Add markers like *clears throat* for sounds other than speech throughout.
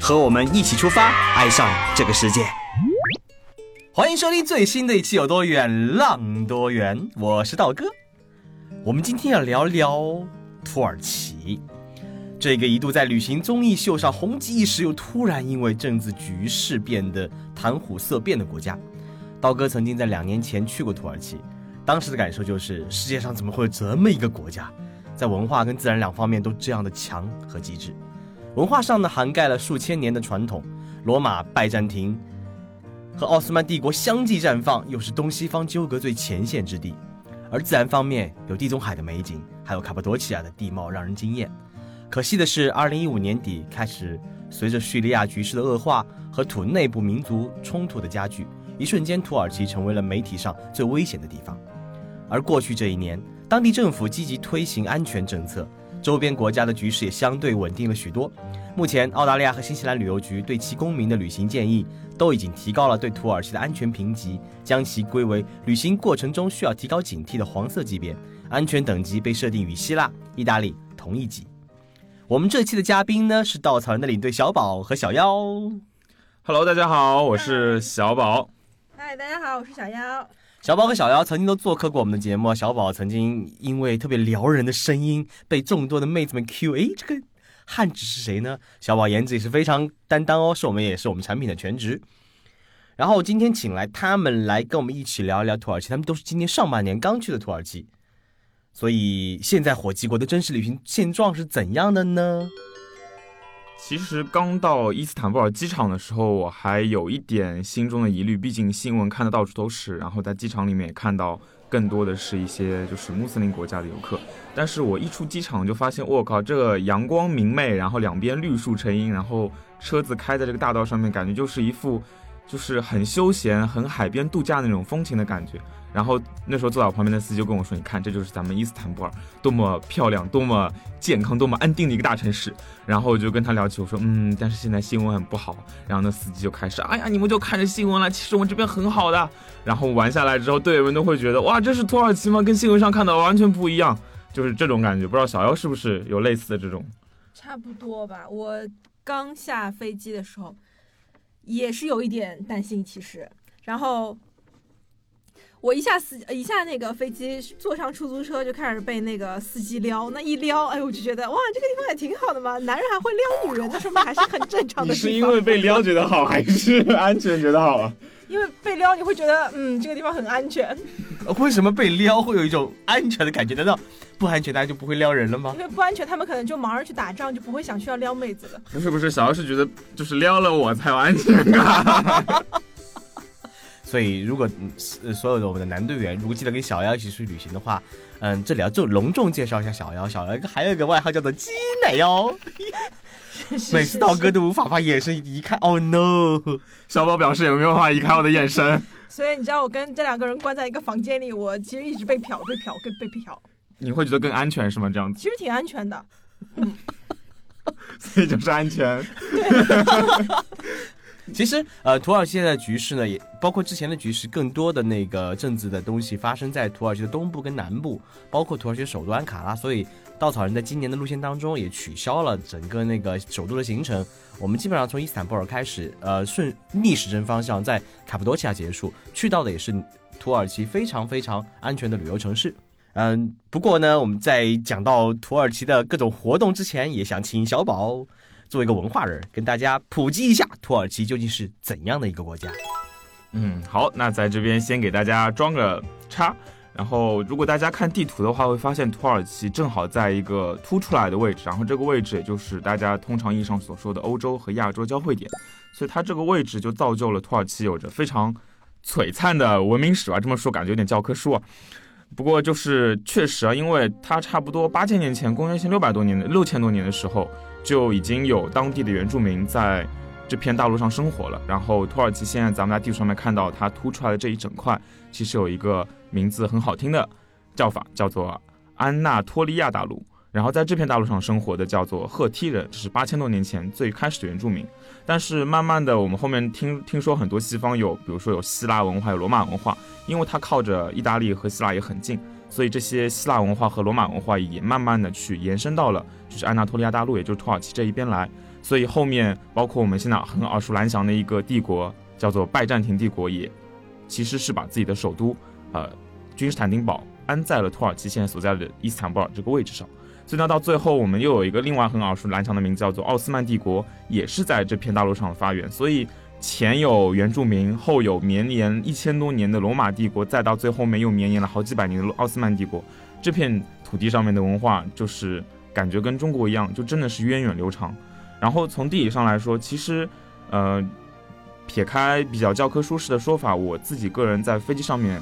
和我们一起出发，爱上这个世界。欢迎收听最新的一期《有多远浪多远》，我是道哥。我们今天要聊聊土耳其，这个一度在旅行综艺秀上红极一时，又突然因为政治局势变得谈虎色变的国家。道哥曾经在两年前去过土耳其，当时的感受就是世界上怎么会有这么一个国家，在文化跟自然两方面都这样的强和极致。文化上呢，涵盖了数千年的传统，罗马、拜占庭。和奥斯曼帝国相继绽放，又是东西方纠葛最前线之地。而自然方面，有地中海的美景，还有卡帕多奇亚的地貌让人惊艳。可惜的是，二零一五年底开始，随着叙利亚局势的恶化和土内部民族冲突的加剧，一瞬间土耳其成为了媒体上最危险的地方。而过去这一年，当地政府积极推行安全政策，周边国家的局势也相对稳定了许多。目前，澳大利亚和新西兰旅游局对其公民的旅行建议都已经提高了对土耳其的安全评级，将其归为旅行过程中需要提高警惕的黄色级别，安全等级被设定与希腊、意大利同一级。我们这期的嘉宾呢是稻草人的领队小宝和小妖。Hello，大家好，我是小宝。嗨，大家好，我是小妖。小宝和小妖曾经都做客过我们的节目，小宝曾经因为特别撩人的声音被众多的妹子们 Q，哎，这个。汉子是谁呢？小宝颜值也是非常担当哦，是我们也是我们产品的全职。然后今天请来他们来跟我们一起聊一聊土耳其，他们都是今年上半年刚去的土耳其，所以现在火鸡国的真实旅行现状是怎样的呢？其实刚到伊斯坦布尔机场的时候，我还有一点心中的疑虑，毕竟新闻看的到处都是，然后在机场里面也看到。更多的是一些就是穆斯林国家的游客，但是我一出机场就发现，我靠，这个阳光明媚，然后两边绿树成荫，然后车子开在这个大道上面，感觉就是一副。就是很休闲、很海边度假那种风情的感觉。然后那时候坐在我旁边的司机就跟我说：“你看，这就是咱们伊斯坦布尔，多么漂亮、多么健康、多么安定的一个大城市。”然后我就跟他聊起，我说：“嗯，但是现在新闻很不好。”然后那司机就开始：“哎呀，你们就看着新闻了，其实我们这边很好的。”然后玩下来之后，队友们都会觉得：“哇，这是土耳其吗？跟新闻上看到完全不一样。”就是这种感觉。不知道小妖是不是有类似的这种？差不多吧。我刚下飞机的时候。也是有一点担心，其实，然后我一下司一下那个飞机坐上出租车就开始被那个司机撩，那一撩，哎，我就觉得哇，这个地方也挺好的嘛，男人还会撩女人，那说明还是很正常的。是因为被撩觉得好，还是安全觉得好啊？因为被撩你会觉得，嗯，这个地方很安全。为什么被撩会有一种安全的感觉？难道？不安全，大家就不会撩人了吗？因为不安全，他们可能就忙着去打仗，就不会想需要撩妹子了。不是不是，小姚是觉得就是撩了我才有安全感。*laughs* 所以，如果所有的我们的男队员如果记得跟小妖一起去旅行的话，嗯，这里要就隆重介绍一下小妖。小妖还有一个外号叫做鸡奶妖，每次道哥都无法把眼神移开。Oh no！小宝表示有没有办法移开我的眼神？所以你知道我跟这两个人关在一个房间里，我其实一直被瞟，被瞟，被被瞟。你会觉得更安全是吗？这样子其实挺安全的，*laughs* 所以就是安全。*laughs* 其实呃，土耳其现在的局势呢，也包括之前的局势，更多的那个政治的东西发生在土耳其的东部跟南部，包括土耳其首都安卡拉。所以稻草人在今年的路线当中也取消了整个那个首都的行程。我们基本上从伊斯坦布尔开始，呃，顺逆时针方向在卡布多奇亚结束，去到的也是土耳其非常非常安全的旅游城市。嗯，不过呢，我们在讲到土耳其的各种活动之前，也想请小宝做一个文化人，跟大家普及一下土耳其究竟是怎样的一个国家。嗯，好，那在这边先给大家装个叉。然后，如果大家看地图的话，会发现土耳其正好在一个凸出来的位置，然后这个位置也就是大家通常意义上所说的欧洲和亚洲交汇点，所以它这个位置就造就了土耳其有着非常璀璨的文明史吧。这么说感觉有点教科书啊。不过就是确实啊，因为它差不多八千年前，公元前六百多年的六千多年的时候，就已经有当地的原住民在这片大陆上生活了。然后土耳其现在咱们在地图上面看到它凸出来的这一整块，其实有一个名字很好听的叫法，叫做安纳托利亚大陆。然后在这片大陆上生活的叫做赫梯人，这是八千多年前最开始的原住民。但是慢慢的，我们后面听听说很多西方有，比如说有希腊文化、有罗马文化，因为它靠着意大利和希腊也很近，所以这些希腊文化和罗马文化也慢慢的去延伸到了就是安纳托利亚大陆，也就是土耳其这一边来。所以后面包括我们现在很耳熟能详的一个帝国叫做拜占庭帝国，也其实是把自己的首都，呃，君士坦丁堡安在了土耳其现在所在的伊斯坦布尔这个位置上。所以呢，到最后我们又有一个另外很耳熟能详的名字，叫做奥斯曼帝国，也是在这片大陆上的发源。所以前有原住民，后有绵延一千多年的罗马帝国，再到最后面又绵延了好几百年的奥斯曼帝国。这片土地上面的文化，就是感觉跟中国一样，就真的是源远流长。然后从地理上来说，其实，呃，撇开比较教科书式的说法，我自己个人在飞机上面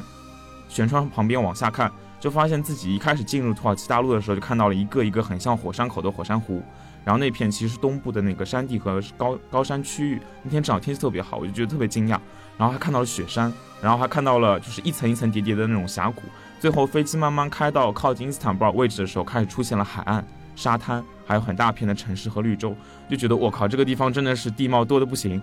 舷窗旁边往下看。就发现自己一开始进入土耳其大陆的时候，就看到了一个一个很像火山口的火山湖，然后那片其实是东部的那个山地和高高山区域。那天正好天气特别好，我就觉得特别惊讶。然后还看到了雪山，然后还看到了就是一层一层叠叠的那种峡谷。最后飞机慢慢开到靠近伊斯坦布尔位置的时候，开始出现了海岸、沙滩，还有很大片的城市和绿洲，就觉得我靠，这个地方真的是地貌多的不行。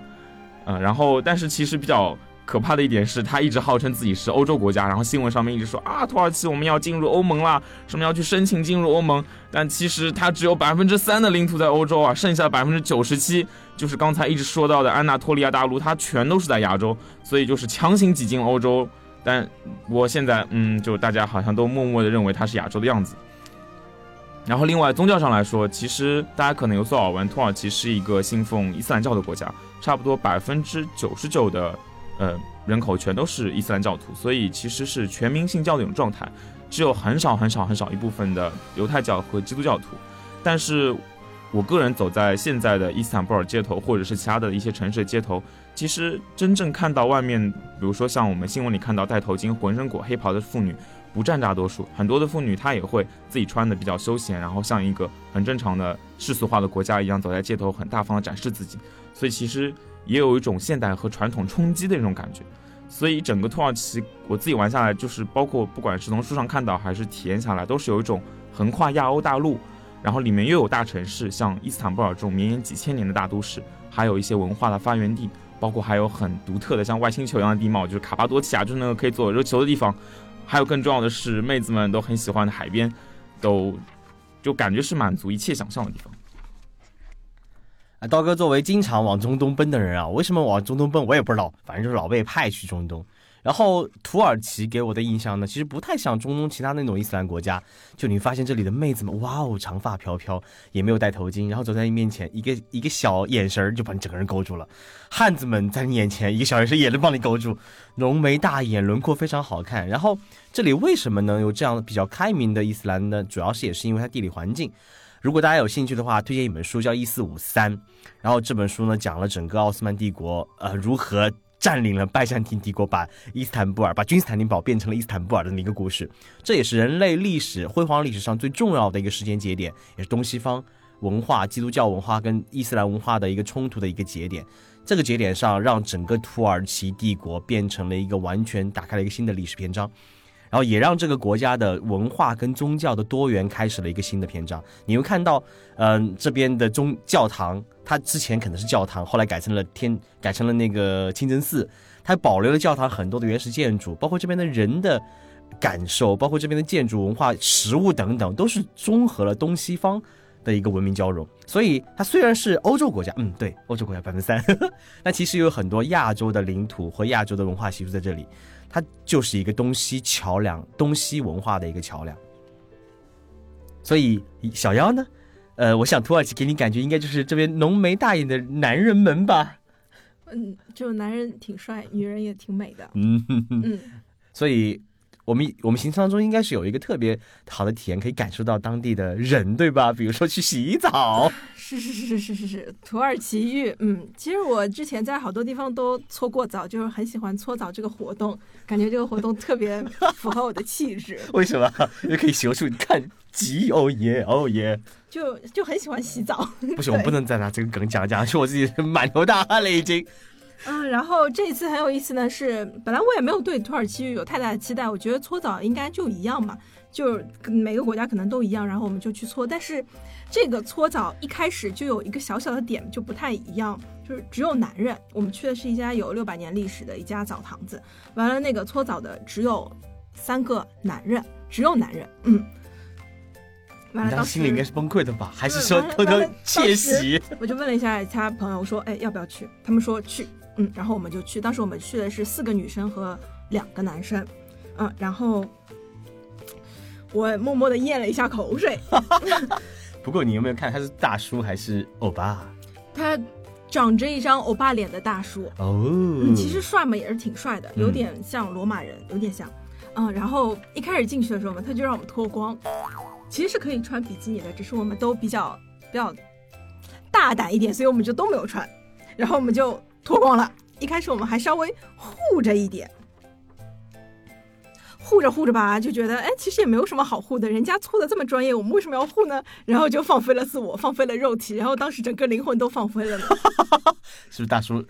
嗯，然后但是其实比较。可怕的一点是，他一直号称自己是欧洲国家，然后新闻上面一直说啊，土耳其我们要进入欧盟了，什么要去申请进入欧盟，但其实它只有百分之三的领土在欧洲啊，剩下百分之九十七就是刚才一直说到的安纳托利亚大陆，它全都是在亚洲，所以就是强行挤进欧洲。但我现在，嗯，就大家好像都默默的认为它是亚洲的样子。然后另外宗教上来说，其实大家可能有所耳闻，土耳其是一个信奉伊斯兰教的国家，差不多百分之九十九的。呃，人口全都是伊斯兰教徒，所以其实是全民信教的一种状态，只有很少很少很少一部分的犹太教和基督教徒。但是，我个人走在现在的伊斯坦布尔街头，或者是其他的一些城市的街头，其实真正看到外面，比如说像我们新闻里看到戴头巾、浑身裹黑袍的妇女，不占大多数。很多的妇女她也会自己穿的比较休闲，然后像一个很正常的世俗化的国家一样，走在街头很大方的展示自己。所以其实。也有一种现代和传统冲击的那种感觉，所以整个土耳其我自己玩下来，就是包括不管是从书上看到还是体验下来，都是有一种横跨亚欧大陆，然后里面又有大城市，像伊斯坦布尔这种绵延几千年的大都市，还有一些文化的发源地，包括还有很独特的像外星球一样的地貌，就是卡巴多奇亚，就是那个可以做热球的地方，还有更重要的是妹子们都很喜欢的海边，都就感觉是满足一切想象的地方。刀哥作为经常往中东奔的人啊，为什么往中东奔我也不知道，反正就是老被派去中东。然后土耳其给我的印象呢，其实不太像中东其他那种伊斯兰国家。就你发现这里的妹子们，哇哦，长发飘飘，也没有戴头巾，然后走在你面前，一个一个小眼神就把你整个人勾住了。汉子们在你眼前，一个小眼神也能帮你勾住，浓眉大眼，轮廓非常好看。然后这里为什么能有这样比较开明的伊斯兰呢？主要是也是因为它地理环境。如果大家有兴趣的话，推荐一本书叫《一四五三》，然后这本书呢讲了整个奥斯曼帝国呃如何占领了拜占庭帝国，把伊斯坦布尔、把君士坦丁堡变成了伊斯坦布尔的一个故事。这也是人类历史辉煌历史上最重要的一个时间节点，也是东西方文化、基督教文化跟伊斯兰文化的一个冲突的一个节点。这个节点上，让整个土耳其帝国变成了一个完全打开了一个新的历史篇章。然后也让这个国家的文化跟宗教的多元开始了一个新的篇章。你会看到，嗯，这边的宗教堂，它之前可能是教堂，后来改成了天，改成了那个清真寺。它保留了教堂很多的原始建筑，包括这边的人的感受，包括这边的建筑文化、食物等等，都是综合了东西方的一个文明交融。所以它虽然是欧洲国家，嗯，对，欧洲国家百分之三，*laughs* 那其实有很多亚洲的领土和亚洲的文化习俗在这里。它就是一个东西桥梁，东西文化的一个桥梁。所以小妖呢，呃，我想土耳其给你感觉应该就是这边浓眉大眼的男人们吧？嗯，就男人挺帅，女人也挺美的。嗯 *laughs* 嗯。所以我们我们行程当中应该是有一个特别好的体验，可以感受到当地的人，对吧？*laughs* 比如说去洗澡，是是是是是是是，土耳其浴，嗯，其实我之前在好多地方都搓过澡，就是很喜欢搓澡这个活动，感觉这个活动特别符合我的气质，*laughs* 为什么？因为可以洗出你看极哦耶哦耶，就就很喜欢洗澡。不行，我不能再拿这个梗讲讲，说我自己满头大汗了已经。嗯，然后这一次很有意思呢，是本来我也没有对土耳其浴有太大的期待，我觉得搓澡应该就一样嘛，就每个国家可能都一样，然后我们就去搓。但是这个搓澡一开始就有一个小小的点就不太一样，就是只有男人。我们去的是一家有六百年历史的一家澡堂子，完了那个搓澡的只有三个男人，只有男人，嗯。完了，当时心里应该是崩溃的吧？还是说偷偷窃喜？我就问了一下其他朋友，我说，哎，要不要去？他们说去，嗯，然后我们就去。当时我们去的是四个女生和两个男生，嗯，然后我默默的咽了一下口水。*laughs* 不过你有没有看他是大叔还是欧巴？他长着一张欧巴脸的大叔，哦，嗯，其实帅嘛也是挺帅的，嗯有点像罗马人，有点像。嗯，然后一开始进去的时候嘛，他就让我们脱光，其实是可以穿比基尼的，只是我们都比较比较大胆一点，所以我们就都没有穿，然后我们就脱光了。一开始我们还稍微护着一点，护着护着吧，就觉得哎，其实也没有什么好护的，人家搓的这么专业，我们为什么要护呢？然后就放飞了自我，放飞了肉体，然后当时整个灵魂都放飞了呢。*laughs* 是不是大叔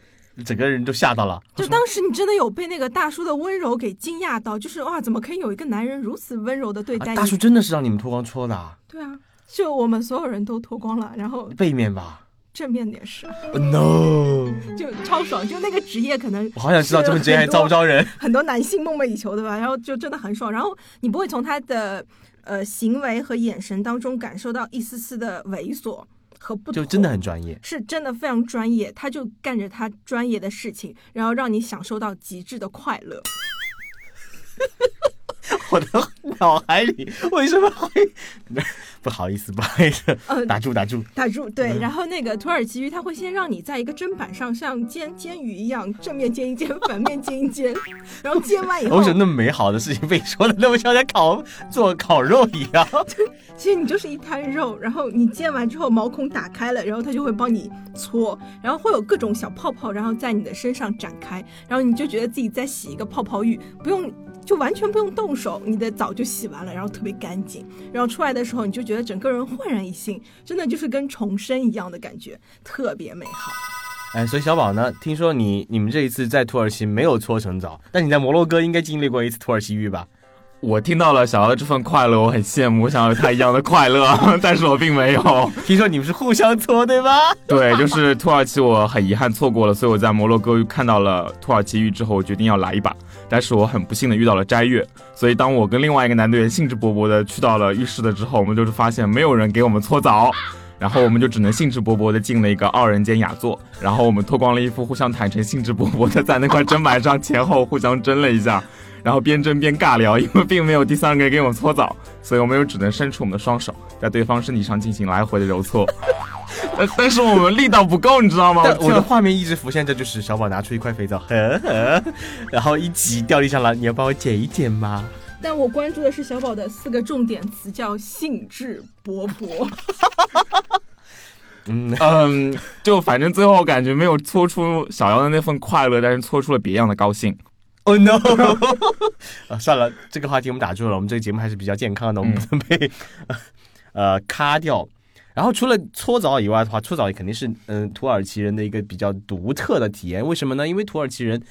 整个人都吓到了？就当时你真的有被那个大叔的温柔给惊讶到，就是哇，怎么可以有一个男人如此温柔的对待你？啊大叔真的是让你们脱光搓的、啊，对啊，就我们所有人都脱光了，然后背面吧正面点是，？Oh？No，*laughs* 就超爽。就那个职业可能我好想知道这份职业还招不招人？*laughs* 很多男性梦寐以求，对吧？然后就真的很爽，然后你不会从他的呃行为和眼神当中感受到一丝丝的猥琐和不，就真的很专业。是真的非常专业，他就干着他专业的事情，然后让你享受到极致的快乐。*laughs* 我的脑海里为什么会？不好意思，不好意思，呃，打住打住。打住，对，嗯然后那个土耳其鱼，它会先让你在一个砧板上像煎煎鱼一样，正面煎一煎，反面煎一煎，然后煎完以后为，什么那么美好的事情被说的那么像在烤做烤肉一样？*laughs* 其实你就是一滩肉，然后你煎完之后毛孔打开了，然后它就会帮你搓，然后会有各种小泡泡，然后在你的身上展开，然后你就觉得自己在洗一个泡泡浴，不用。就完全不用动手，你的澡就洗完了，然后特别干净，然后出来的时候你就觉得整个人焕然一新，真的就是跟重生一样的感觉，特别美好。哎，所以小宝呢？听说你你们这一次在土耳其没有搓成澡，但你在摩洛哥应该经历过一次土耳其浴吧？我听到了小姚的这份快乐，我很羡慕，我想要有他一样的快乐，*laughs* 但是我并没有。听说你们是互相搓对吧？对，就是土耳其，我很遗憾错过了，所以我在摩洛哥看到了土耳其浴之后，我决定要来一把。但是我很不幸的遇到了斋月，所以当我跟另外一个男队员兴致勃勃的去到了浴室的之后，我们就是发现没有人给我们搓澡，然后我们就只能兴致勃勃的进了一个二人间雅座，然后我们脱光了衣服，互相坦诚，兴致勃勃的在那块砧板上前后互相争了一下。然后边蒸边尬聊，因为并没有第三个人给我们搓澡，所以我们又只能伸出我们的双手，在对方身体上进行来回的揉搓。*laughs* 但但是我们力道不够，你知道吗？我的画面一直浮现着，就是小宝拿出一块肥皂，呵呵，*laughs* 然后一挤掉地上了，你要帮我捡一捡吗？但我关注的是小宝的四个重点词，叫兴致勃勃。*laughs* 嗯，嗯，就反正最后感觉没有搓出小妖的那份快乐，但是搓出了别样的高兴。哦、no！啊，*laughs* 算了，这个话题我们打住了。我们这个节目还是比较健康的，我们准备、呃卡掉。然后除了搓澡以外的话，搓澡也肯定是嗯、土耳其人的一个比较独特的体验。为什么呢？因为土耳其人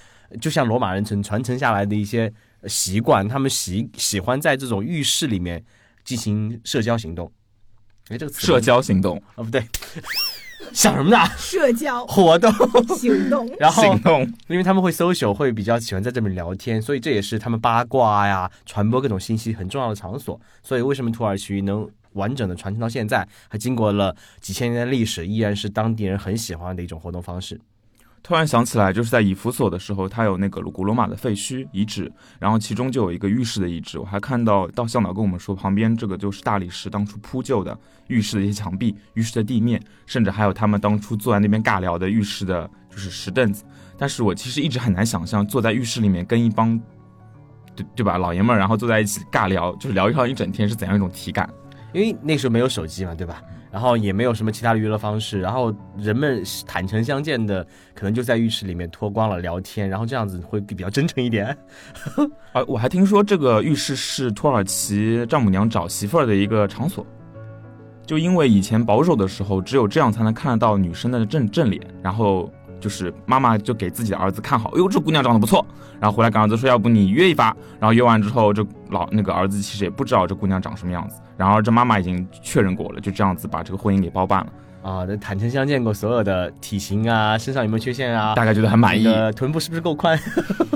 就像罗马人曾传承下来的一些呃习惯，他们喜喜欢在这种浴室里面进行社交行动。哎，这个词社交行动，啊、不对，想什么呢？社交活动。行动，*laughs* 然后行动，因为他们会 social，会比较喜欢在这边聊天，所以这也是他们八卦呀、传播各种信息很重要的场所。所以为什么土耳其能完整的传承到现在，还经过了几千年的历史，依然是当地人很喜欢的一种活动方式。突然想起来，就是在以弗所的时候，它有那个古罗马的废墟遗址，然后其中就有一个浴室的遗址。我还看到到向导跟我们说，旁边这个就是大理石当初铺就的浴室的一些墙壁、浴室的地面，甚至还有他们当初坐在那边尬聊的浴室的，就是石凳子。但是我其实一直很难想象，坐在浴室里面跟一帮对对吧？老爷们儿然后坐在一起尬聊，就是聊上一整天是怎样一种体感？因为那时候没有手机嘛，对吧？然后也没有什么其他的娱乐方式，然后人们坦诚相见的，可能就在浴室里面脱光了聊天，然后这样子会比较真诚一点。啊，*laughs* 我还听说这个浴室是土耳其丈母娘找媳妇儿的一个场所，就因为以前保守的时候，只有这样才能看得到女生的正正脸，然后就是妈妈就给自己的儿子看好，哎呦这姑娘长得不错，然后回来跟儿子说，要不你约一发，然后约完之后，这老那个儿子其实也不知道这姑娘长什么样子，然后这妈妈已经确认过了，就这样子把这个婚姻给包办了，啊，那坦诚相见过所有的体型啊，身上有没有缺陷啊，大概觉得很满意那。个臀部是不是够宽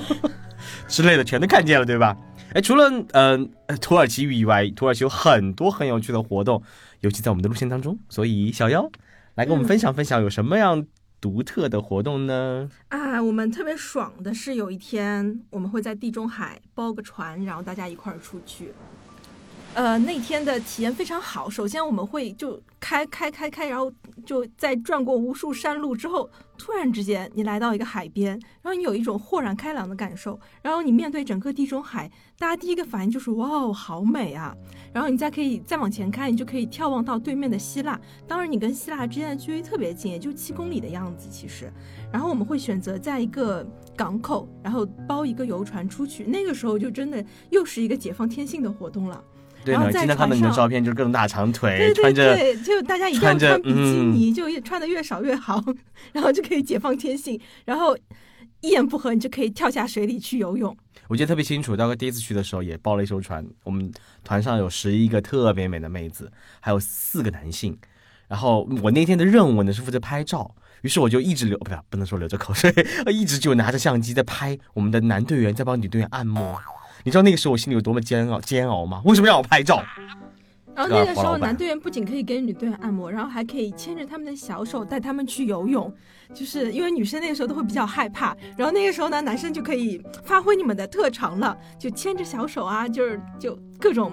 *laughs* 之类的，全都看见了，对吧？哎，除了嗯、呃、土耳其语以外，土耳其有很多很有趣的活动，尤其在我们的路线当中。所以小妖来跟我们分享分享有什么样独特的活动呢？啊，我们特别爽的是有一天我们会在地中海包个船，然后大家一块儿出去。呃，那天的体验非常好。首先我们会就开开开开，然后就在转过无数山路之后，突然之间你来到一个海边，然后你有一种豁然开朗的感受。然后你面对整个地中海，大家第一个反应就是哇哦，好美啊！然后你再可以再往前开，你就可以眺望到对面的希腊。当然，你跟希腊之间的距离特别近，也就七公里的样子，其实。然后我们会选择在一个港口，然后包一个游船出去。那个时候就真的又是一个解放天性的活动了。然后在经常看到你的照片，就是各种大长腿，对对穿着对，就大家一定要穿比基尼，就越穿的越少越好，然后就可以解放天性。然后一言不合，你就可以跳下水里去游泳。我记得特别清楚，大哥第一次去的时候也包了一艘船，我们团上有十一个特别美的妹子，还有四个男性。然后我那天的任务呢是负责拍照，于是我就一直流不是不能说流着口水，*laughs* 一直就拿着相机在拍我们的男队员在帮女队员按摩。你知道那个时候我心里有多么煎熬煎熬吗？为什么让我拍照？然后那个时候，男队员不仅可以给女队员按摩，然后还可以牵着他们的小手带他们去游泳，就是因为女生那个时候都会比较害怕，然后那个时候呢，男生就可以发挥你们的特长了，就牵着小手啊，就是就各种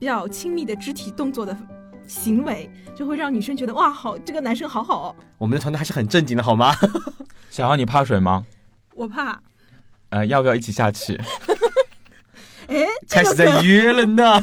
比较亲密的肢体动作的行为，就会让女生觉得哇，好，这个男生好好哦。我们的团队还是很正经的好吗？小豪，你怕水吗？我怕，呃，要不要一起下去？*laughs* *laughs* *laughs* 哎，*laughs* 开始在约了呢。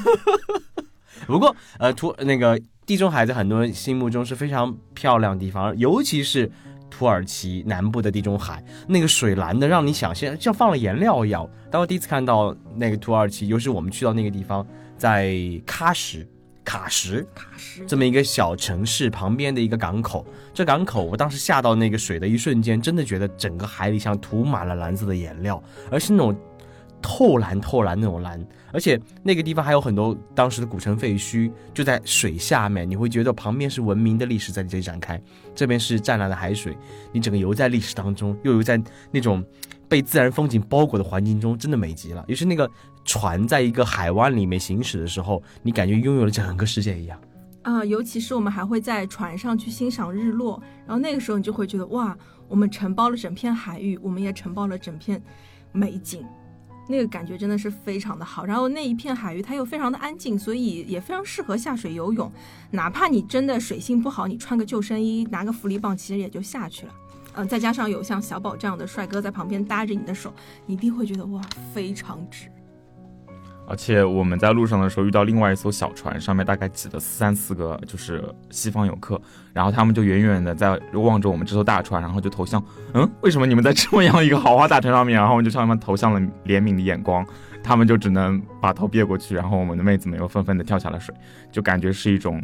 *laughs* 不过，呃，土那个地中海在很多人心目中是非常漂亮的地方，尤其是土耳其南部的地中海，那个水蓝的让你想象像放了颜料一样。当我第一次看到那个土耳其，尤其是我们去到那个地方，在喀什。卡什卡什这么一个小城市旁边的一个港口，这港口我当时下到那个水的一瞬间，真的觉得整个海里像涂满了蓝色的颜料，而是那种透蓝透蓝那种蓝，而且那个地方还有很多当时的古城废墟，就在水下面，你会觉得旁边是文明的历史在这里展开，这边是湛蓝的海水，你整个游在历史当中，又游在那种被自然风景包裹的环境中，真的美极了。于是那个船在一个海湾里面行驶的时候，你感觉拥有了整个世界一样。啊、尤其是我们还会在船上去欣赏日落，然后那个时候你就会觉得哇，我们承包了整片海域，我们也承包了整片美景，那个感觉真的是非常的好。然后那一片海域它又非常的安静，所以也非常适合下水游泳。哪怕你真的水性不好，你穿个救生衣，拿个浮力棒，其实也就下去了。嗯、再加上有像小宝这样的帅哥在旁边搭着你的手，你一定会觉得哇，非常值。而且我们在路上的时候遇到另外一艘小船，上面大概挤了三四个就是西方游客，然后他们就远远的在望着我们这艘大船，然后就投向，嗯，为什么你们在这么样一个豪华大船上面？然后我们就向他们投向了怜悯的眼光，他们就只能把头别过去，然后我们的妹子们又纷纷的跳下了水，就感觉是一种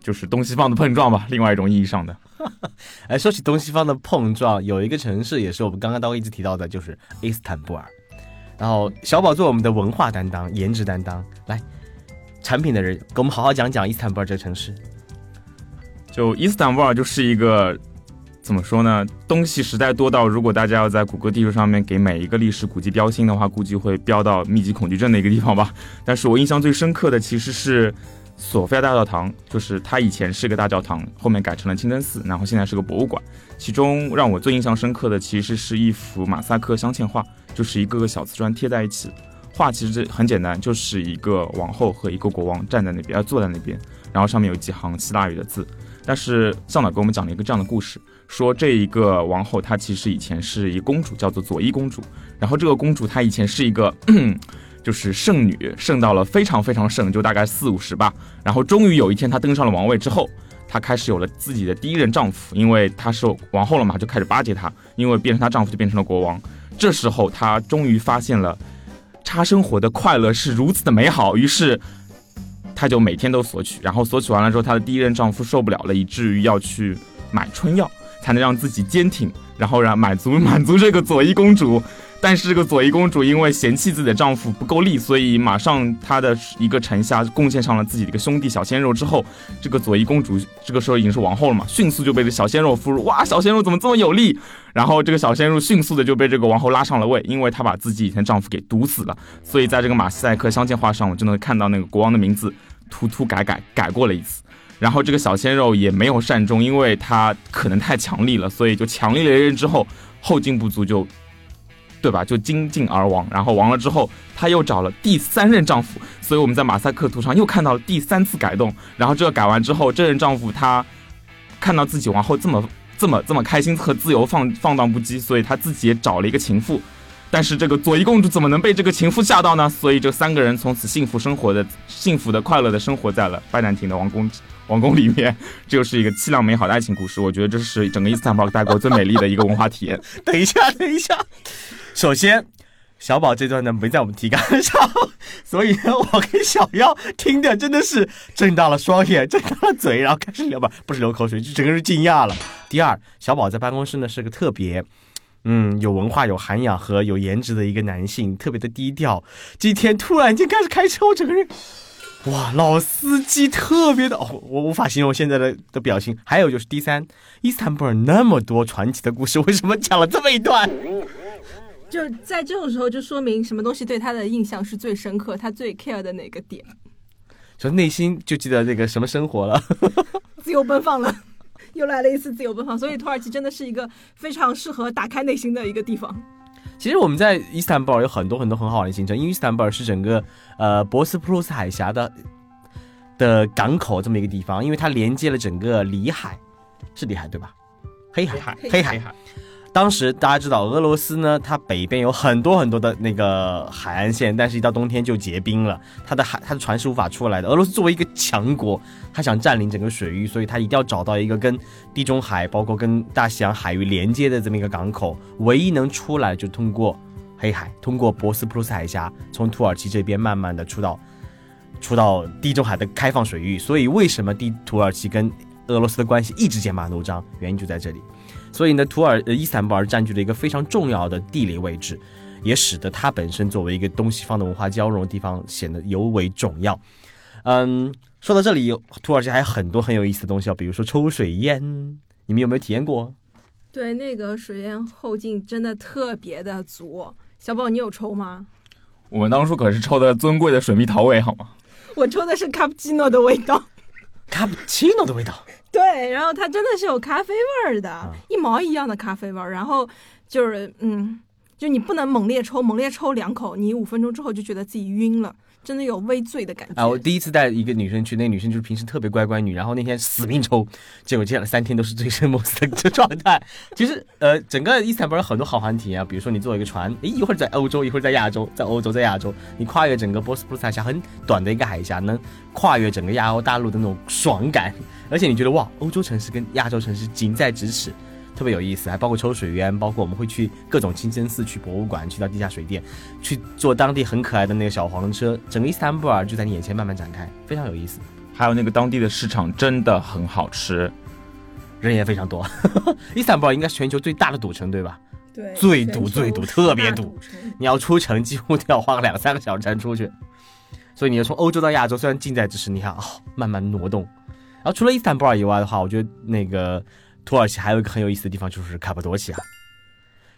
就是东西方的碰撞吧，另外一种意义上的。哎，说起东西方的碰撞，有一个城市也是我们刚刚都一直提到的，就是伊斯坦布尔。然后小宝做我们的文化担当、颜值担当，来，产品的人给我们好好讲讲伊斯坦布尔这个城市。就伊斯坦布尔就是一个怎么说呢？东西实在多到，如果大家要在谷歌地图上面给每一个历史古迹标星的话，估计会标到密集恐惧症的一个地方吧。但是我印象最深刻的其实是索菲亚大教堂，就是它以前是个大教堂，后面改成了清真寺，然后现在是个博物馆。其中让我最印象深刻的其实是一幅马赛克镶嵌画，就是一个个小瓷砖贴在一起。画其实这很简单，就是一个王后和一个国王站在那边，呃，坐在那边，然后上面有几行希腊语的字。但是向导给我们讲了一个这样的故事，说这一个王后她其实以前是一公主，叫做佐伊公主。然后这个公主她以前是一个 *clears throat* 就是圣女，圣到了非常非常圣，就大概四五十吧。然后终于有一天她登上了王位之后，她开始有了自己的第一任丈夫，因为她是王后了嘛，就开始巴结她，因为变成她丈夫就变成了国王。这时候她终于发现了。差生活的快乐是如此的美好，于是她就每天都索取，然后索取完了之后，她的第一任丈夫受不了了，以至于要去买春药，才能让自己坚挺，然后让满足 *laughs* 满足这个佐伊公主。但是这个佐伊公主因为嫌弃自己的丈夫不够力，所以马上她的一个臣下贡献上了自己的一个兄弟小鲜肉之后，这个佐伊公主这个时候已经是王后了嘛，迅速就被这小鲜肉俘虏。哇，小鲜肉怎么这么有力？然后这个小鲜肉迅速的就被这个王后拉上了位，因为她把自己以前丈夫给毒死了。所以在这个马赛克镶嵌画上，我就能看到那个国王的名字涂涂改改改过了一次。然后这个小鲜肉也没有善终，因为他可能太强力了，所以就强力了一人之后，后劲不足就。对吧？就精尽而亡，然后亡了之后，她又找了第三任丈夫，所以我们在马赛克图上又看到了第三次改动。然后这个改完之后，这任丈夫他看到自己王后这么这么这么开心和自由放放荡不羁，所以他自己也找了一个情妇。但是这个左伊公主怎么能被这个情妇吓到呢？所以这三个人从此幸福生活的幸福的快乐的生活在了拜占庭的王宫王宫里面。这就是一个凄凉美好的爱情故事。我觉得这是整个伊斯坦布尔带过最美丽的一个文化体验。*laughs* 等一下，等一下。首先，小宝这段呢没在我们提纲上，所以呢，我跟小妖听的真的是睁大了双眼，睁大了嘴，然后开始流吧，不是流口水，就整个人惊讶了。第二，小宝在办公室呢是个特别，嗯，有文化、有涵养和有颜值的一个男性，特别的低调。今天突然间开始开车，我整个人，哇，老司机特别的，哦，我无法形容现在的的表情。还有就是第三，伊斯坦布尔那么多传奇的故事，为什么讲了这么一段？就在这种时候，就说明什么东西对他的印象是最深刻，他最 care 的哪个点？就内心就记得那个什么生活了，*laughs* 自由奔放了，*laughs* 又来了一次自由奔放。所以土耳其真的是一个非常适合打开内心的一个地方。其实我们在伊斯坦布尔有很多很多很好的行程，因为伊斯坦布尔是整个呃博斯普鲁斯海峡的的港口这么一个地方，因为它连接了整个里海，是里海对吧？黑海，黑海。当时大家知道，俄罗斯呢，它北边有很多很多的那个海岸线，但是一到冬天就结冰了，它的海它的船是无法出来的。俄罗斯作为一个强国，它想占领整个水域，所以它一定要找到一个跟地中海，包括跟大西洋海域连接的这么一个港口，唯一能出来就通过黑海，通过博斯普鲁斯海峡，从土耳其这边慢慢的出到出到地中海的开放水域。所以为什么地土耳其跟俄罗斯的关系一直剑拔弩张，原因就在这里。所以呢，土耳呃伊斯坦布尔占据了一个非常重要的地理位置，也使得它本身作为一个东西方的文化交融的地方显得尤为重要。嗯，说到这里，土耳其还有很多很有意思的东西啊，比如说抽水烟，你们有没有体验过？对，那个水烟后劲真的特别的足。小宝，你有抽吗？我们当初可是抽的尊贵的水蜜桃味，好吗？我抽的是卡布奇诺的味道。卡布奇诺的味道。*laughs* 对，然后它真的是有咖啡味儿的，一毛一样的咖啡味儿。然后就是，嗯，就你不能猛烈抽，猛烈抽两口，你五分钟之后就觉得自己晕了，真的有微醉的感觉。啊，我第一次带一个女生去，那女生就是平时特别乖乖女，然后那天死命抽，结果接下来三天都是醉生梦死的状态。其实，呃，整个伊斯坦布尔有很多好玩体验啊，比如说你坐一个船，诶，一会儿在欧洲，一会儿在亚洲，在欧洲，在亚洲，你跨越整个波斯普鲁斯海峡，很短的一个海峡，能跨越整个亚欧大陆的那种爽感。而且你觉得哇，欧洲城市跟亚洲城市近在咫尺，特别有意思，还包括抽水源，包括我们会去各种清真寺、去博物馆、去到地下水店，去坐当地很可爱的那个小黄车，整个伊斯坦布尔就在你眼前慢慢展开，非常有意思。还有那个当地的市场真的很好吃，人也非常多。*laughs* 伊斯坦布尔应该是全球最大的赌城，对吧？对，最堵最堵，特别堵，你要出城几乎都要花个两三个小时才出去。所以你要从欧洲到亚洲，虽然近在咫尺，你看哦，慢慢挪动。然后除了伊斯坦布尔以外的话，我觉得那个土耳其还有一个很有意思的地方，就是卡帕多奇亚。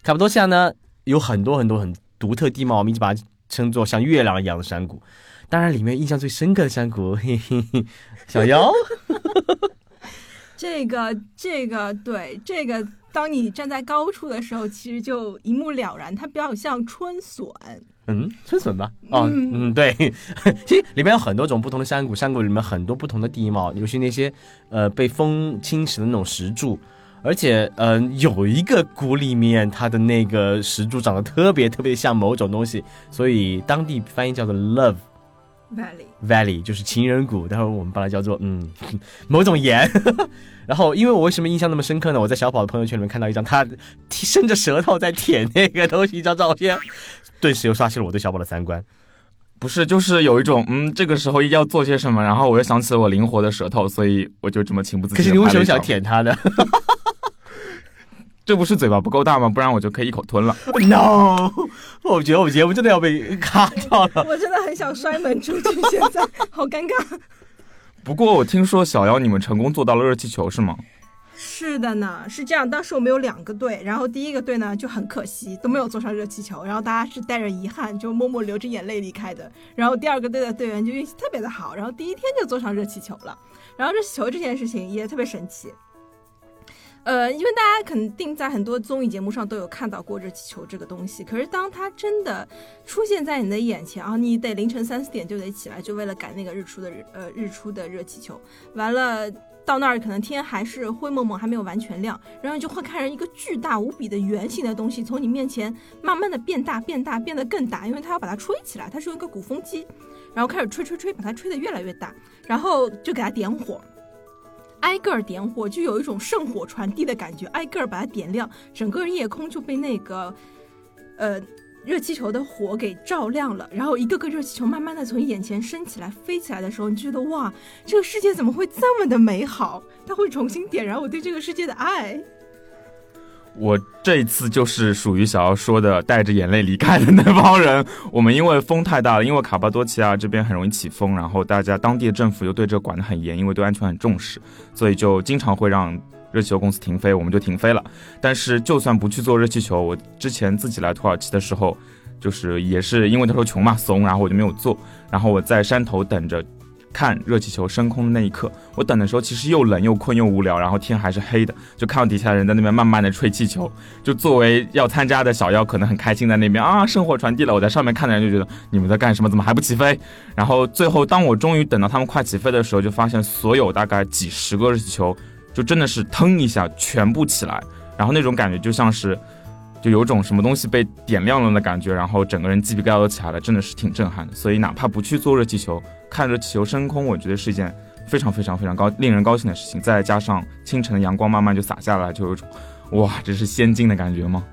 卡帕多奇亚呢有很多很多很独特地貌，我们一直把它称作像月亮一样的山谷。当然，里面印象最深刻的山谷，嘿嘿嘿，小妖。这个这个对这个，当你站在高处的时候，其实就一目了然，它比较像春笋。嗯，春笋吧？哦，嗯嗯，对，*laughs* 其实里面有很多种不同的山谷，山谷里面很多不同的地貌，尤其那些呃被风侵蚀的那种石柱，而且呃有一个谷里面它的那个石柱长得特别特别像某种东西，所以当地翻译叫做 Love Valley，Valley，就是情人谷，待会儿我们把它叫做嗯某种盐。*laughs* 然后，因为我为什么印象那么深刻呢？我在小宝的朋友圈里面看到一张他伸着舌头在舔那个东西一张照片，顿时又刷新了我对小宝的三观。不是，就是有一种嗯，这个时候要做些什么，然后我又想起了我灵活的舌头，所以我就这么情不自禁。可是你为什么想？舔他呢 *laughs* 这不是嘴巴不够大吗？不然我就可以一口吞了。？No，我觉得我节目真的要被卡掉了。*laughs* 我真的很想摔门出去，现在好尴尬。不过我听说小姚你们成功做到了热气球是吗？是的呢，是这样。当时我们有两个队，然后第一个队呢就很可惜都没有坐上热气球，然后大家是带着遗憾就默默流着眼泪离开的。然后第二个队的队员就运气特别的好，然后第一天就坐上热气球了。然后热气球这件事情也特别神奇。呃，因为大家肯定在很多综艺节目上都有看到过热气球这个东西，可是当它真的出现在你的眼前啊，你得凌晨三四点就得起来，就为了赶那个日出的日呃日出的热气球。完了，到那儿可能天还是灰蒙蒙，还没有完全亮，然后你就会看着一个巨大无比的圆形的东西从你面前慢慢的变大、变大、变得更大，因为它要把它吹起来，它是用一个鼓风机，然后开始吹吹吹，把它吹得越来越大，然后就给它点火。挨个儿点火，就有一种圣火传递的感觉，挨个儿把它点亮，整个夜空就被那个，呃，热气球的火给照亮了。然后一个个热气球慢慢的从眼前升起来、飞起来的时候，你就觉得哇，这个世界怎么会这么的美好？它会重新点燃我对这个世界的爱。我这一次就是属于小姚说的带着眼泪离开的那帮人。我们因为风太大了，因为卡巴多奇亚这边很容易起风，然后大家当地的政府又对这管得很严，因为对安全很重视，所以就经常会让热气球公司停飞，我们就停飞了。但是就算不去做热气球，我之前自己来土耳其的时候，就是也是因为那时候穷嘛怂，然后我就没有做，然后我在山头等着。看热气球升空的那一刻，我等的时候其实又冷又困又无聊，然后天还是黑的，就看到底下的人在那边慢慢的吹气球。就作为要参加的小妖，可能很开心在那边啊，圣火传递了。我在上面看的人就觉得你们在干什么？怎么还不起飞？然后最后当我终于等到他们快起飞的时候，就发现所有大概几十个热气球，就真的是腾一下全部起来，然后那种感觉就像是。就有种什么东西被点亮了的感觉，然后整个人鸡皮疙瘩都起来了，真的是挺震撼的。所以哪怕不去做热气球，看着气球升空，我觉得是一件非常非常非常高令人高兴的事情。再加上清晨的阳光慢慢就洒下来，就有一种哇，这是仙境的感觉吗？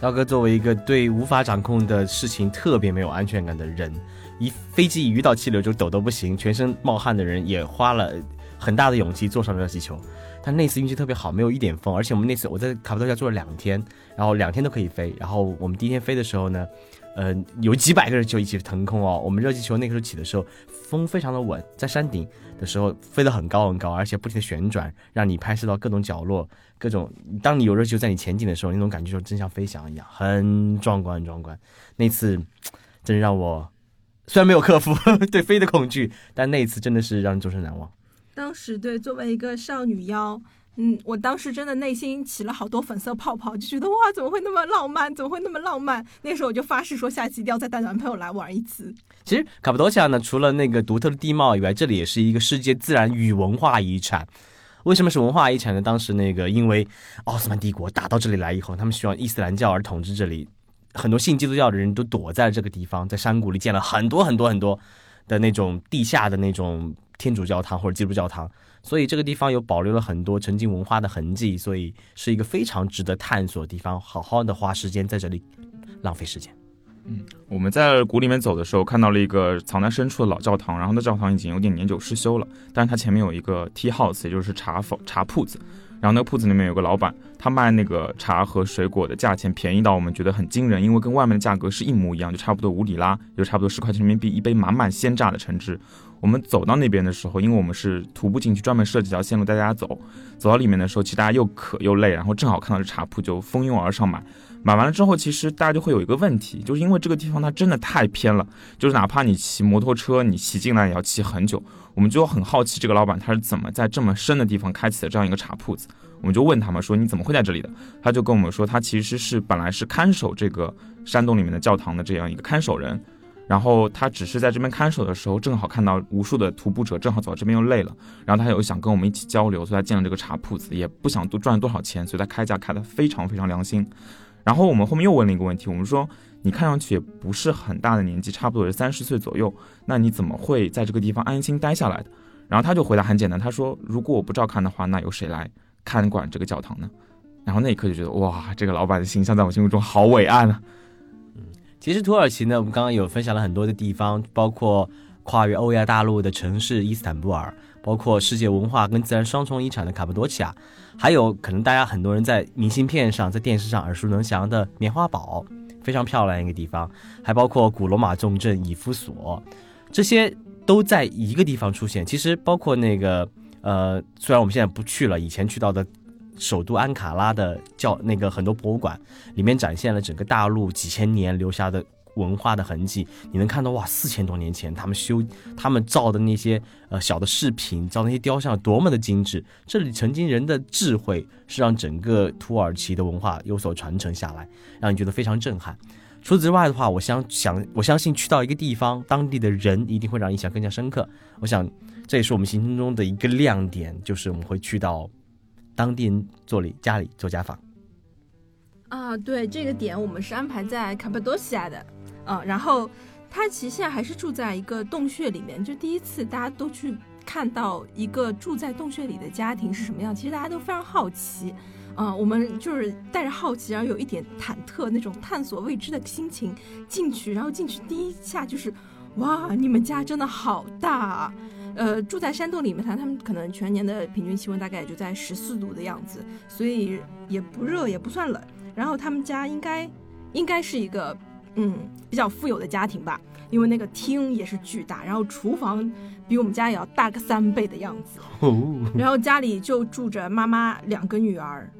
刀哥作为一个对无法掌控的事情特别没有安全感的人，一飞机一遇到气流就抖得不行，全身冒汗的人，也花了很大的勇气坐上热气球。但那次运气特别好，没有一点风，而且我们那次我在卡布多加坐了两天，然后两天都可以飞。然后我们第一天飞的时候呢，呃，有几百个人就一起腾空哦。我们热气球那个时候起的时候，风非常的稳，在山顶的时候飞得很高很高，而且不停的旋转，让你拍摄到各种角落，各种。当你有热气球在你前进的时候，那种感觉就真像飞翔一样，很壮观，很壮观。那次真让我虽然没有克服 *laughs* 对飞的恐惧，但那一次真的是让人终身难忘。当时对，作为一个少女妖，嗯，我当时真的内心起了好多粉色泡泡，就觉得哇，怎么会那么浪漫？怎么会那么浪漫？那时候我就发誓说，下期一定要再带男朋友来玩一次。其实卡布多西亚呢，除了那个独特的地貌以外，这里也是一个世界自然与文化遗产。为什么是文化遗产呢？当时那个因为奥斯曼帝国打到这里来以后，他们希望伊斯兰教而统治这里，很多信基督教的人都躲在这个地方，在山谷里建了很多很多很多的那种地下的那种天主教堂或者基督教堂，所以这个地方有保留了很多曾经文化的痕迹，所以是一个非常值得探索的地方。好好的花时间在这里浪费时间。嗯我们在谷里面走的时候，看到了一个藏在深处的老教堂，然后那教堂已经有点年久失修了，但是它前面有一个 tea house，也就是茶房茶铺子，然后那个铺子里面有个老板，他卖那个茶和水果的价钱便宜到我们觉得很惊人，因为跟外面的价格是一模一样，就差不多五里拉，就差不多十块钱人民币一杯满满鲜榨的橙汁。我们走到那边的时候，因为我们是徒步进去，专门设几条线路带大家走。走到里面的时候，其实大家又渴又累，然后正好看到这茶铺，就蜂拥而上买。买完了之后，其实大家就会有一个问题，就是因为这个地方它真的太偏了，就是哪怕你骑摩托车，你骑进来也要骑很久。我们就很好奇这个老板他是怎么在这么深的地方开启的这样一个茶铺子。我们就问他们说你怎么会在这里的？他就跟我们说他其实是本来是看守这个山洞里面的教堂的这样一个看守人。然后他只是在这边看守的时候，正好看到无数的徒步者，正好走到这边又累了，然后他有想跟我们一起交流，所以他建了这个茶铺子，也不想多赚多少钱，所以他开价开的非常非常良心。然后我们后面又问了一个问题，我们说你看上去也不是很大的年纪，差不多是三十岁左右，那你怎么会在这个地方安心待下来的？然后他就回答很简单，他说如果我不照看的话，那由谁来看管这个教堂呢？然后那一刻就觉得哇，这个老板的形象在我心目中好伟岸啊。其实土耳其呢，我们刚刚有分享了很多的地方，包括跨越欧亚大陆的城市伊斯坦布尔，包括世界文化跟自然双重遗产的卡帕多奇亚，还有可能大家很多人在明信片上、在电视上耳熟能详的棉花堡，非常漂亮一个地方，还包括古罗马重镇以夫所，这些都在一个地方出现。其实包括那个呃，虽然我们现在不去了，以前去到的。首都安卡拉的教那个很多博物馆里面展现了整个大陆几千年留下的文化的痕迹，你能看到哇，四千多年前他们修、他们造的那些呃小的饰品，造那些雕像多么的精致。这里曾经人的智慧是让整个土耳其的文化有所传承下来，让你觉得非常震撼。除此之外的话，我相想我相信去到一个地方，当地的人一定会让印象更加深刻。我想这也是我们行程中的一个亮点，就是我们会去到。当地人做里家里做家访，啊，对这个点我们是安排在卡帕多西亚的，嗯，然后他其实现在还是住在一个洞穴里面，就第一次大家都去看到一个住在洞穴里的家庭是什么样，其实大家都非常好奇，嗯，我们就是带着好奇，然后有一点忐忑那种探索未知的心情进去，然后进去第一下就是，哇，你们家真的好大啊！呃，住在山洞里面，他他们可能全年的平均气温大概也就在十四度的样子，所以也不热也不算冷。然后他们家应该应该是一个嗯比较富有的家庭吧，因为那个厅也是巨大，然后厨房比我们家也要大个三倍的样子。哦。然后家里就住着妈妈两个女儿，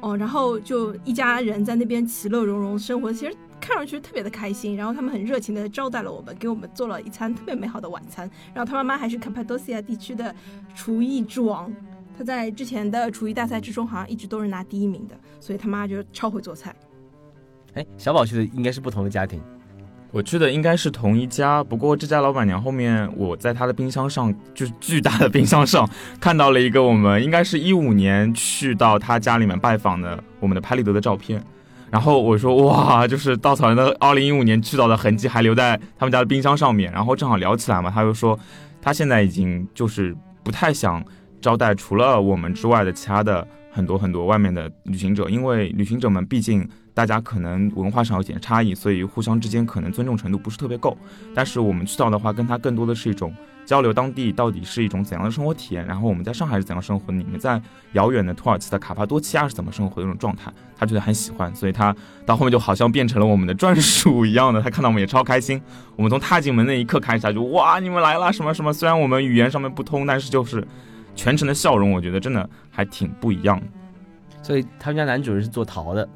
哦，然后就一家人在那边其乐融融生活，其实。看上去特别的开心，然后他们很热情的招待了我们，给我们做了一餐特别美好的晚餐。然后他妈妈还是卡帕多西亚地区的厨艺之王，他在之前的厨艺大赛之中好像一直都是拿第一名的，所以他妈就超会做菜。哎，小宝去的应该是不同的家庭，我去的应该是同一家，不过这家老板娘后面我在她的冰箱上，就是巨大的冰箱上看到了一个我们应该是一五年去到她家里面拜访的我们的拍立得的照片。然后我说哇，就是稻草人的二零一五年去到的痕迹还留在他们家的冰箱上面。然后正好聊起来嘛，他就说，他现在已经就是不太想招待除了我们之外的其他的很多很多外面的旅行者，因为旅行者们毕竟。大家可能文化上有点差异，所以互相之间可能尊重程度不是特别够。但是我们去到的话，跟他更多的是一种交流，当地到底是一种怎样的生活体验，然后我们在上海是怎样生活，你们在遥远的土耳其的卡帕多奇亚是怎么生活的那种状态，他觉得很喜欢，所以他到后面就好像变成了我们的专属一样的。他看到我们也超开心。我们从踏进门那一刻开始，他就哇，你们来了，什么什么。虽然我们语言上面不通，但是就是全程的笑容，我觉得真的还挺不一样的。所以他们家男主人是做陶的。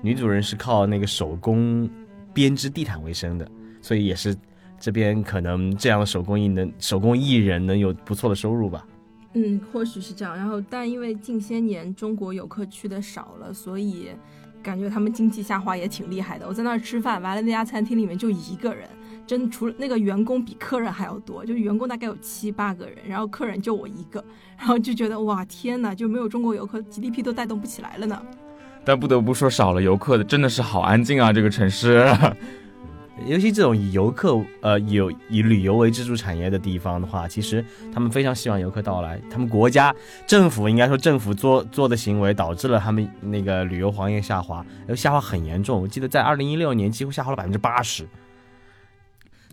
女主人是靠那个手工编织地毯为生的，所以也是这边可能这样的手工艺能手工艺人能有不错的收入吧。嗯，或许是这样。然后，但因为近些年中国游客去的少了，所以感觉他们经济下滑也挺厉害的。我在那儿吃饭，完了那家餐厅里面就一个人，真除了那个员工比客人还要多，就是员工大概有七八个人，然后客人就我一个，*laughs* 然后就觉得哇天哪，就没有中国游客 GDP 都带动不起来了呢。但不得不说，少了游客的真的是好安静啊！这个城市，尤其这种以游客呃有以旅游为支柱产业的地方的话，其实他们非常希望游客到来。他们国家政府应该说政府做做的行为，导致了他们那个旅游行业下滑，下滑很严重。我记得在二零一六年几乎下滑了百分之八十。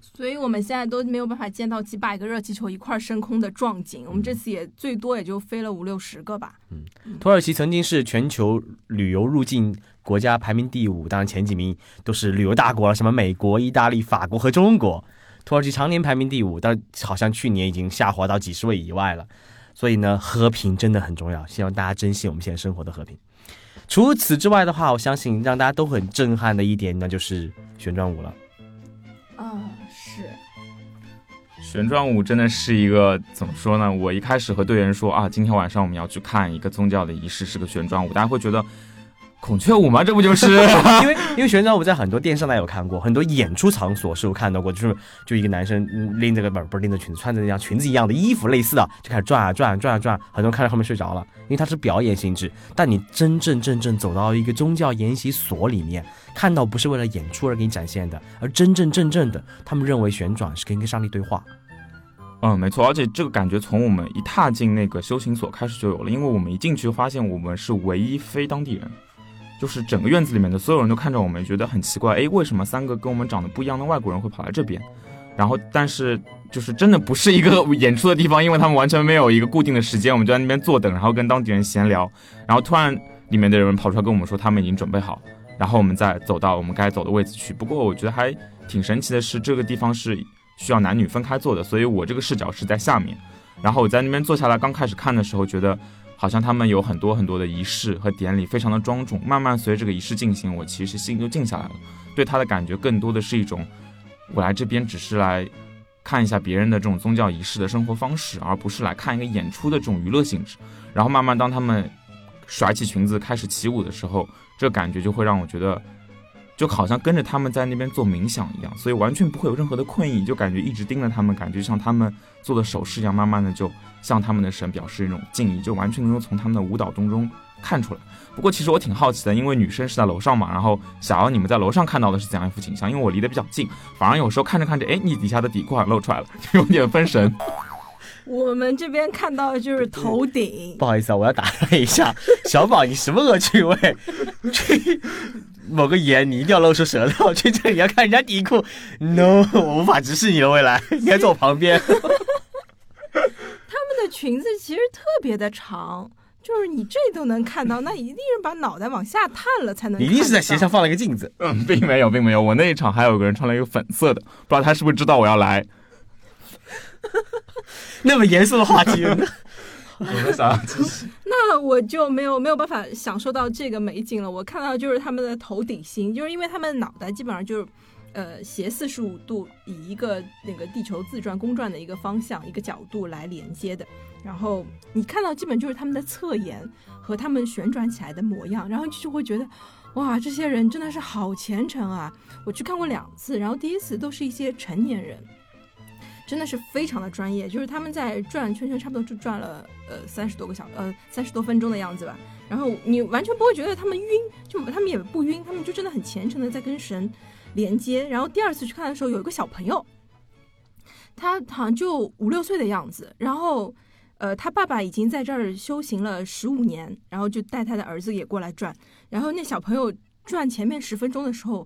所以我们现在都没有办法见到几百个热气球一块升空的壮景。我们这次也最多也就飞了五六十个吧。嗯土耳其曾经是全球旅游入境国家排名第五，当然前几名都是旅游大国了，什么美国、意大利、法国和中国。土耳其常年排名第五，但好像去年已经下滑到几十位以外了。所以呢，和平真的很重要，希望大家珍惜我们现在生活的和平。除此之外的话，我相信让大家都很震撼的一点，那就是旋转舞了。啊，是。旋转舞真的是一个怎么说呢？我一开始和队员说啊，今天晚上我们要去看一个宗教的仪式，是个旋转舞，大家会觉得孔雀舞吗？这不就是？*laughs* 因为因为旋转舞在很多电视上大家有看过，很多演出场所是有看到过，就是就一个男生嗯拎着个不是不是拎着裙子，穿着那样裙子一样的衣服类似的，就开始转啊转啊转啊转，很多人看到后面睡着了，因为它是表演性质。但你真正正正走到一个宗教研习所里面，看到不是为了演出而给你展现的，而真真正正的，他们认为旋转是跟跟上帝对话。嗯，没错，而且这个感觉从我们一踏进那个修行所开始就有了，因为我们一进去就发现我们是唯一非当地人，就是整个院子里面的所有人都看着我们，觉得很奇怪，哎，为什么三个跟我们长得不一样的外国人会跑来这边？然后，但是就是真的不是一个 *laughs* 演出的地方，因为他们完全没有一个固定的时间，我们就在那边坐等，然后跟当地人闲聊，然后突然里面的人跑出来跟我们说他们已经准备好，然后我们再走到我们该走的位置去。不过我觉得还挺神奇的是，这个地方是。需要男女分开坐的，所以我这个视角是在下面。然后我在那边坐下来，刚开始看的时候，觉得好像他们有很多很多的仪式和典礼，非常的庄重。慢慢随着这个仪式进行，我其实心就静下来了。对他的感觉更多的是一种，我来这边只是来看一下别人的这种宗教仪式的生活方式，而不是来看一个演出的这种娱乐性质。然后慢慢当他们甩起裙子开始起舞的时候，这感觉就会让我觉得。就好像跟着他们在那边做冥想一样，所以完全不会有任何的困意，就感觉一直盯着他们，感觉像他们做的手势一样，慢慢的就向他们的神表示一种敬意，就完全能够从他们的舞蹈当中看出来。不过其实我挺好奇的，因为女生是在楼上嘛，然后想要你们在楼上看到的是怎样一幅景象？因为我离得比较近，反而有时候看着看着，哎，你底下的底裤好像露出来了，就有点分神。我们这边看到的就是头顶。不好意思啊，我要打断一下，小宝，你什么恶趣味？*laughs* 去某个眼，你一定要露出舌头去这里要看人家底裤？No，我无法直视你的未来，*laughs* 你该坐我旁边。他们的裙子其实特别的长，就是你这都能看到，那一定是把脑袋往下探了才能。一定是在鞋上放了一个镜子。嗯，并没有，并没有。我那一场还有个人穿了一个粉色的，不知道他是不是知道我要来。*laughs* 那么严肃的话题，*laughs* 那我就没有没有办法享受到这个美景了。我看到就是他们的头顶星，就是因为他们脑袋基本上就是，呃，斜四十五度，以一个那个地球自转公转的一个方向一个角度来连接的。然后你看到基本就是他们的侧颜和他们旋转起来的模样，然后就会觉得，哇，这些人真的是好虔诚啊！我去看过两次，然后第一次都是一些成年人。真的是非常的专业，就是他们在转圈圈，差不多就转了呃三十多个小呃三十多分钟的样子吧。然后你完全不会觉得他们晕，就他们也不晕，他们就真的很虔诚的在跟神连接。然后第二次去看的时候，有一个小朋友，他好像就五六岁的样子。然后呃，他爸爸已经在这儿修行了十五年，然后就带他的儿子也过来转。然后那小朋友转前面十分钟的时候。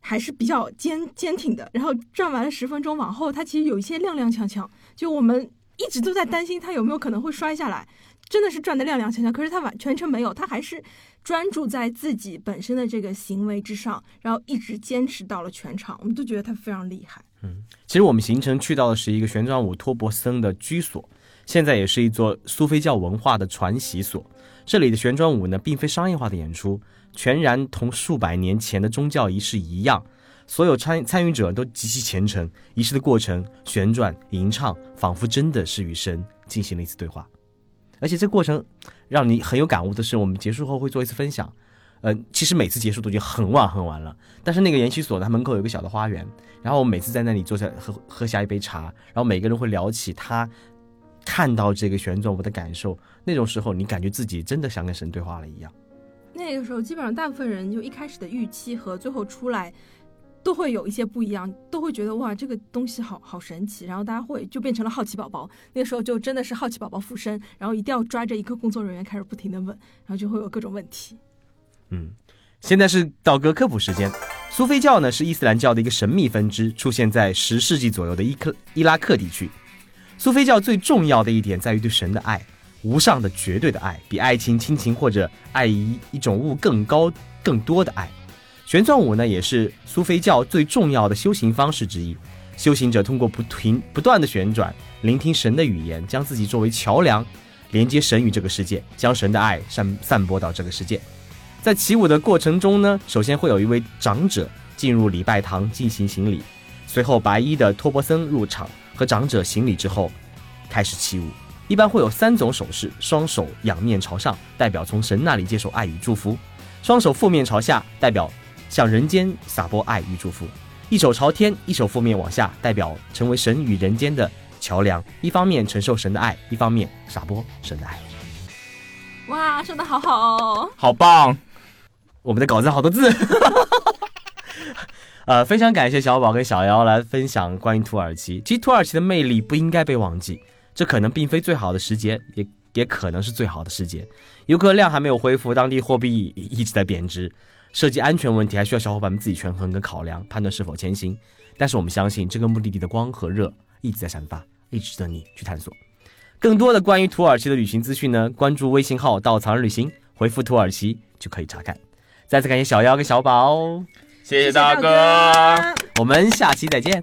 还是比较坚坚挺的，然后转完了十分钟往后，他其实有一些踉踉跄跄，就我们一直都在担心他有没有可能会摔下来，真的是转的踉踉跄跄，可是他完全程没有，他还是专注在自己本身的这个行为之上，然后一直坚持到了全场，我们都觉得他非常厉害。嗯，其实我们行程去到的是一个旋转舞托博森的居所，现在也是一座苏菲教文化的传习所，这里的旋转舞呢，并非商业化的演出。全然同数百年前的宗教仪式一样，所有参参与者都极其虔诚。仪式的过程，旋转、吟唱，仿佛真的是与神进行了一次对话。而且这过程让你很有感悟的是，我们结束后会做一次分享。呃，其实每次结束都已经很晚很晚了，但是那个研习所它门口有个小的花园，然后我每次在那里坐下喝喝下一杯茶，然后每个人会聊起他看到这个旋转舞的感受。那种时候，你感觉自己真的像跟神对话了一样。那个时候，基本上大部分人就一开始的预期和最后出来，都会有一些不一样，都会觉得哇，这个东西好好神奇，然后大家会就变成了好奇宝宝。那时候就真的是好奇宝宝附身，然后一定要抓着一个工作人员开始不停的问，然后就会有各种问题。嗯，现在是道哥科普时间。苏菲教呢是伊斯兰教的一个神秘分支，出现在十世纪左右的伊克伊拉克地区。苏菲教最重要的一点在于对神的爱，无上的绝对的爱，比爱情、亲情或者爱一一种物更高更多的爱。旋转舞呢也是苏菲教最重要的修行方式之一。修行者通过不停不断的旋转，聆听神的语言，将自己作为桥梁，连接神与这个世界，将神的爱散散播到这个世界。在起舞的过程中呢，首先会有一位长者进入礼拜堂进行行礼，随后白衣的托钵僧入场和长者行礼之后，开始起舞。一般会有三种手势：双手仰面朝上，代表从神那里接受爱与祝福；双手负面朝下，代表向人间撒播爱与祝福。一手朝天，一手负面往下，代表成为神与人间的桥梁，一方面承受神的爱，一方面撒播神的爱。哇，说的好好哦！好棒！我们的稿子好多字。呃，非常感谢小宝跟小妖来分享关于土耳其。其实土耳其的魅力不应该被忘记，这可能并非最好的时节，也也可能是最好的时节。游客量还没有恢复，当地货币一直在贬值。涉及安全问题，还需要小伙伴们自己权衡跟考量，判断是否前行。但是我们相信，这个目的地的光和热一直在散发，一直值得你去探索。更多的关于土耳其的旅行资讯呢？关注微信号“稻草人旅行”，回复“土耳其”就可以查看。再次感谢小妖跟小宝，谢谢大哥。我们下期再见。